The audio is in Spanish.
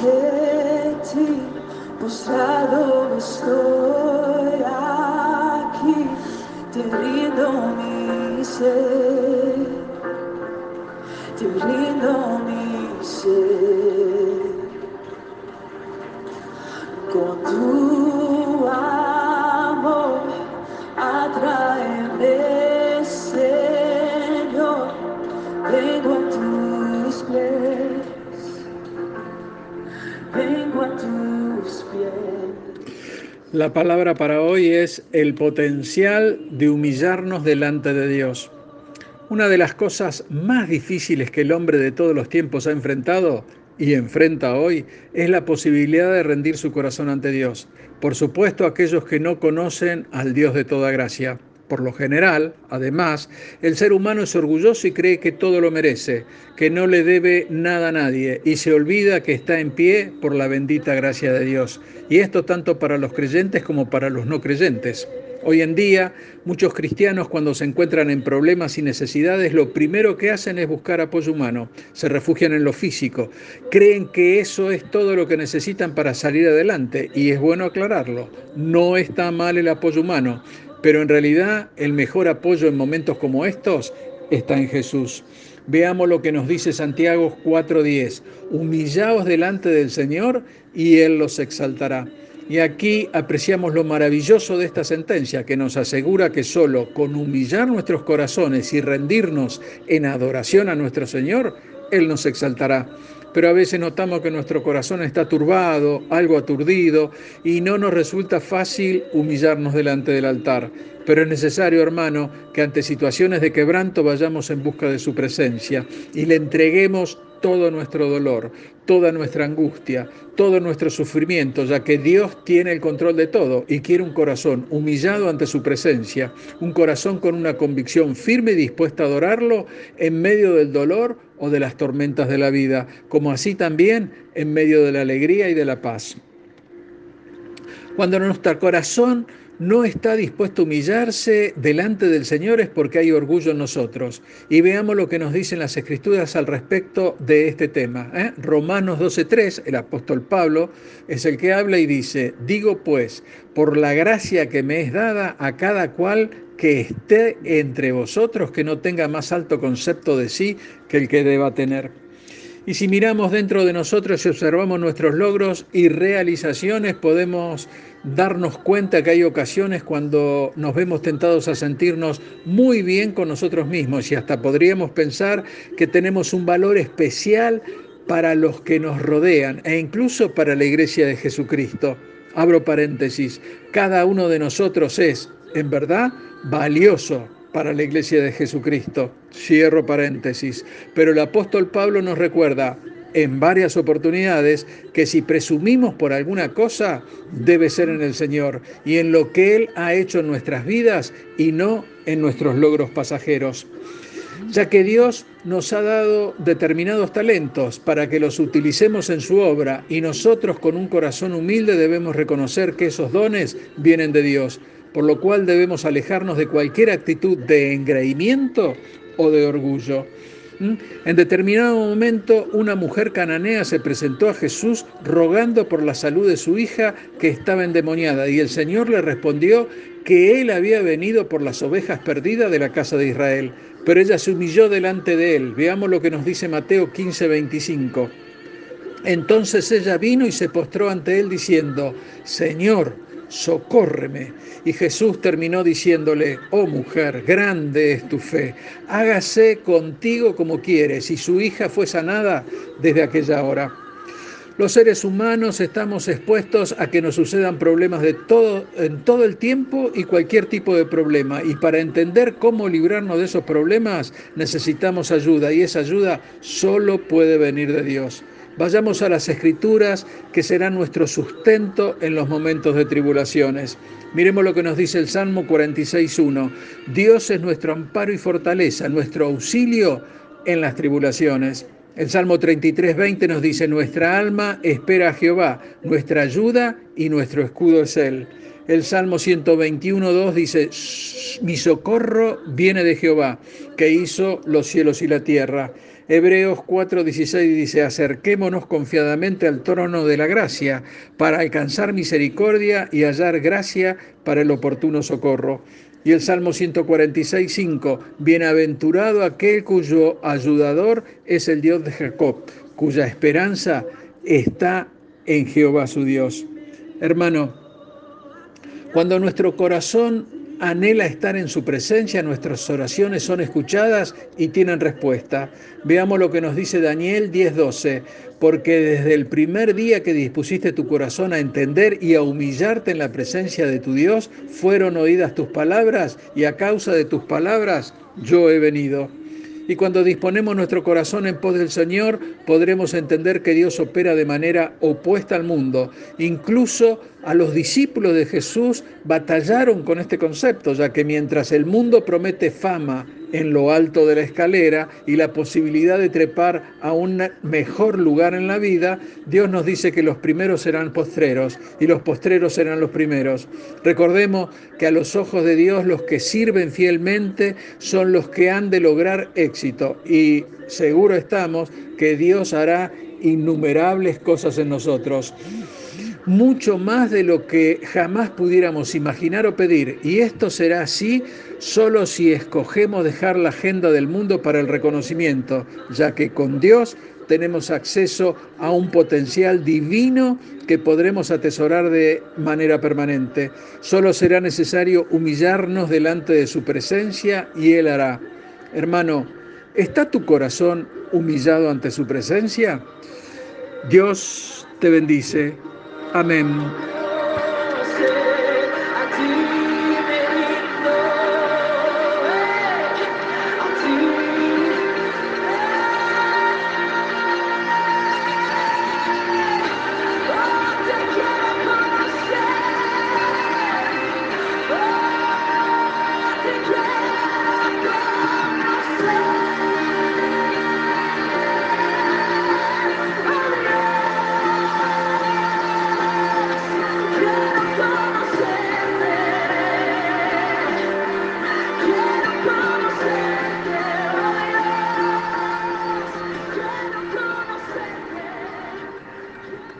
ti, postrado estoy aquí, te rindo mi ser, te rindo mi La palabra para hoy es el potencial de humillarnos delante de Dios. Una de las cosas más difíciles que el hombre de todos los tiempos ha enfrentado y enfrenta hoy es la posibilidad de rendir su corazón ante Dios. Por supuesto, aquellos que no conocen al Dios de toda gracia. Por lo general, además, el ser humano es orgulloso y cree que todo lo merece, que no le debe nada a nadie y se olvida que está en pie por la bendita gracia de Dios. Y esto tanto para los creyentes como para los no creyentes. Hoy en día, muchos cristianos cuando se encuentran en problemas y necesidades, lo primero que hacen es buscar apoyo humano, se refugian en lo físico, creen que eso es todo lo que necesitan para salir adelante y es bueno aclararlo, no está mal el apoyo humano, pero en realidad el mejor apoyo en momentos como estos está en Jesús. Veamos lo que nos dice Santiago 4:10, humillaos delante del Señor y Él los exaltará. Y aquí apreciamos lo maravilloso de esta sentencia que nos asegura que solo con humillar nuestros corazones y rendirnos en adoración a nuestro Señor, Él nos exaltará. Pero a veces notamos que nuestro corazón está turbado, algo aturdido, y no nos resulta fácil humillarnos delante del altar. Pero es necesario, hermano, que ante situaciones de quebranto vayamos en busca de su presencia y le entreguemos todo nuestro dolor, toda nuestra angustia, todo nuestro sufrimiento, ya que Dios tiene el control de todo y quiere un corazón humillado ante su presencia, un corazón con una convicción firme y dispuesta a adorarlo en medio del dolor o de las tormentas de la vida, como así también en medio de la alegría y de la paz. Cuando nuestro corazón no está dispuesto a humillarse delante del Señor es porque hay orgullo en nosotros. Y veamos lo que nos dicen las Escrituras al respecto de este tema. ¿eh? Romanos 12.3, el apóstol Pablo es el que habla y dice, digo pues, por la gracia que me es dada a cada cual que esté entre vosotros, que no tenga más alto concepto de sí que el que deba tener. Y si miramos dentro de nosotros y observamos nuestros logros y realizaciones, podemos darnos cuenta que hay ocasiones cuando nos vemos tentados a sentirnos muy bien con nosotros mismos. Y hasta podríamos pensar que tenemos un valor especial para los que nos rodean e incluso para la iglesia de Jesucristo. Abro paréntesis, cada uno de nosotros es, en verdad, valioso para la iglesia de Jesucristo. Cierro paréntesis. Pero el apóstol Pablo nos recuerda, en varias oportunidades que si presumimos por alguna cosa, debe ser en el Señor y en lo que Él ha hecho en nuestras vidas y no en nuestros logros pasajeros. Ya que Dios nos ha dado determinados talentos para que los utilicemos en su obra y nosotros con un corazón humilde debemos reconocer que esos dones vienen de Dios, por lo cual debemos alejarnos de cualquier actitud de engreimiento o de orgullo. ¿Mm? En determinado momento, una mujer cananea se presentó a Jesús rogando por la salud de su hija que estaba endemoniada y el Señor le respondió que él había venido por las ovejas perdidas de la casa de Israel. Pero ella se humilló delante de él. Veamos lo que nos dice Mateo 15, 25. Entonces ella vino y se postró ante él diciendo, Señor, socórreme. Y Jesús terminó diciéndole, oh mujer, grande es tu fe, hágase contigo como quieres. Y su hija fue sanada desde aquella hora. Los seres humanos estamos expuestos a que nos sucedan problemas de todo, en todo el tiempo y cualquier tipo de problema. Y para entender cómo librarnos de esos problemas necesitamos ayuda y esa ayuda solo puede venir de Dios. Vayamos a las escrituras que serán nuestro sustento en los momentos de tribulaciones. Miremos lo que nos dice el Salmo 46.1. Dios es nuestro amparo y fortaleza, nuestro auxilio en las tribulaciones. El Salmo 33.20 nos dice, nuestra alma espera a Jehová, nuestra ayuda y nuestro escudo es Él. El Salmo 121.2 dice, mi socorro viene de Jehová, que hizo los cielos y la tierra. Hebreos 4:16 dice, acerquémonos confiadamente al trono de la gracia para alcanzar misericordia y hallar gracia para el oportuno socorro. Y el Salmo 146:5, bienaventurado aquel cuyo ayudador es el Dios de Jacob, cuya esperanza está en Jehová su Dios. Hermano, cuando nuestro corazón anhela estar en su presencia, nuestras oraciones son escuchadas y tienen respuesta. Veamos lo que nos dice Daniel 10:12, porque desde el primer día que dispusiste tu corazón a entender y a humillarte en la presencia de tu Dios, fueron oídas tus palabras y a causa de tus palabras yo he venido. Y cuando disponemos nuestro corazón en pos del Señor, podremos entender que Dios opera de manera opuesta al mundo. Incluso a los discípulos de Jesús batallaron con este concepto, ya que mientras el mundo promete fama, en lo alto de la escalera y la posibilidad de trepar a un mejor lugar en la vida, Dios nos dice que los primeros serán postreros y los postreros serán los primeros. Recordemos que a los ojos de Dios los que sirven fielmente son los que han de lograr éxito y seguro estamos que Dios hará innumerables cosas en nosotros mucho más de lo que jamás pudiéramos imaginar o pedir. Y esto será así solo si escogemos dejar la agenda del mundo para el reconocimiento, ya que con Dios tenemos acceso a un potencial divino que podremos atesorar de manera permanente. Solo será necesario humillarnos delante de su presencia y Él hará. Hermano, ¿está tu corazón humillado ante su presencia? Dios te bendice. Amén.